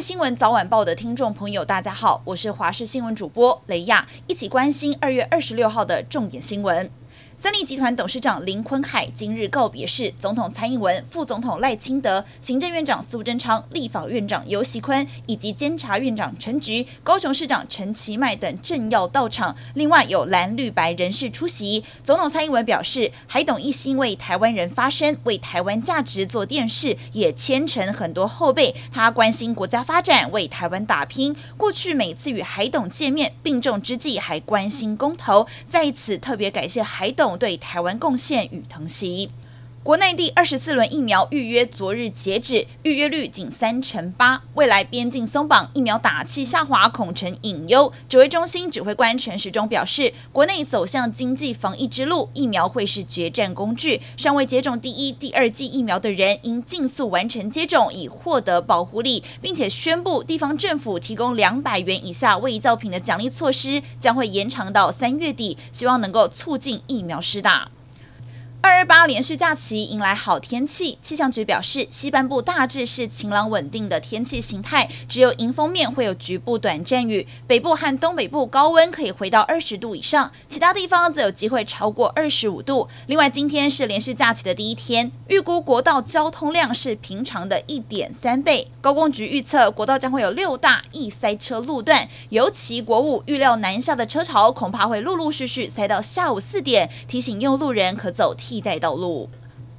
新闻早晚报的听众朋友，大家好，我是华视新闻主播雷亚，一起关心二月二十六号的重点新闻。三立集团董事长林坤海今日告别式，总统蔡英文、副总统赖清德、行政院长苏贞昌、立法院长游锡堃以及监察院长陈菊、高雄市长陈其迈等政要到场，另外有蓝绿白人士出席。总统蔡英文表示，海董一心为台湾人发声，为台湾价值做电视，也牵成很多后辈。他关心国家发展，为台湾打拼。过去每次与海董见面，并重之际还关心公投，在此特别感谢海董。对台湾贡献与疼惜。国内第二十四轮疫苗预约昨日截止，预约率仅三成八。未来边境松绑，疫苗打气下滑，恐成隐忧。指挥中心指挥官陈时中表示，国内走向经济防疫之路，疫苗会是决战工具。尚未接种第一、第二剂疫苗的人，应尽速完成接种，以获得保护力，并且宣布地方政府提供两百元以下卫教品的奖励措施将会延长到三月底，希望能够促进疫苗施打。二二八连续假期迎来好天气，气象局表示，西半部大致是晴朗稳定的天气形态，只有迎风面会有局部短暂雨。北部和东北部高温可以回到二十度以上，其他地方则有机会超过二十五度。另外，今天是连续假期的第一天，预估国道交通量是平常的一点三倍。高工局预测，国道将会有六大易塞车路段，尤其国五预料南下的车潮恐怕会陆陆续续塞到下午四点，提醒用路人可走替代道路。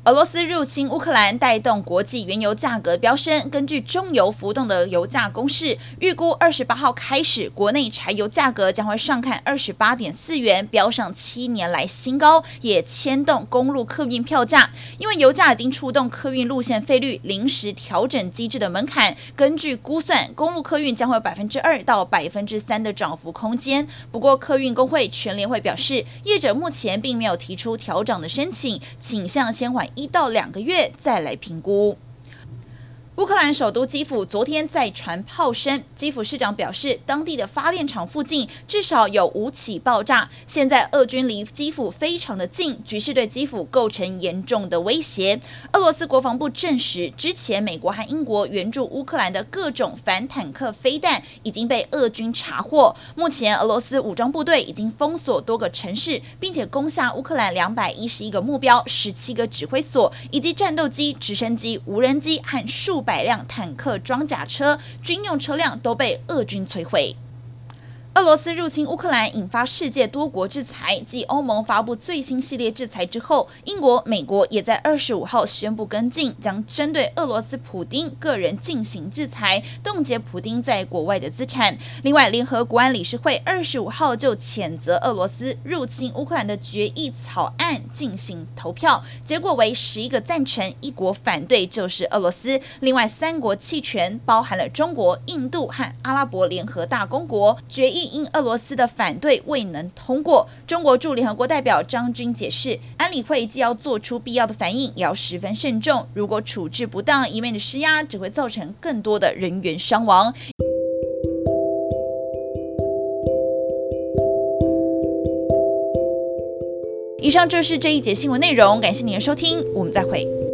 俄罗斯入侵乌克兰，带动国际原油价格飙升。根据中油浮动的油价公式，预估二十八号开始，国内柴油价格将会上看二十八点四元，飙上七年来新高，也牵动公路客运票价。因为油价已经触动客运路线费率临时调整机制的门槛，根据估算，公路客运将会有百分之二到百分之三的涨幅空间。不过，客运工会全联会表示，业者目前并没有提出调涨的申请，倾向先缓。一到两个月再来评估。乌克兰首都基辅昨天再传炮声，基辅市长表示，当地的发电厂附近至少有五起爆炸。现在俄军离基辅非常的近，局势对基辅构成严重的威胁。俄罗斯国防部证实，之前美国和英国援助乌克兰的各种反坦克飞弹已经被俄军查获。目前，俄罗斯武装部队已经封锁多个城市，并且攻下乌克兰两百一十一个目标、十七个指挥所，以及战斗机、直升机、无人机和数百百辆坦克、装甲车、军用车辆都被俄军摧毁。俄罗斯入侵乌克兰，引发世界多国制裁。继欧盟发布最新系列制裁之后，英国、美国也在二十五号宣布跟进，将针对俄罗斯普丁个人进行制裁，冻结普丁在国外的资产。另外，联合国安理事会二十五号就谴责俄罗斯入侵乌克兰的决议草案进行投票，结果为十一个赞成，一国反对，就是俄罗斯。另外三国弃权，包含了中国、印度和阿拉伯联合大公国。决议。因俄罗斯的反对未能通过，中国驻联合国代表张军解释，安理会既要做出必要的反应，也要十分慎重。如果处置不当，一味的施压只会造成更多的人员伤亡。以上就是这一节新闻内容，感谢您的收听，我们再会。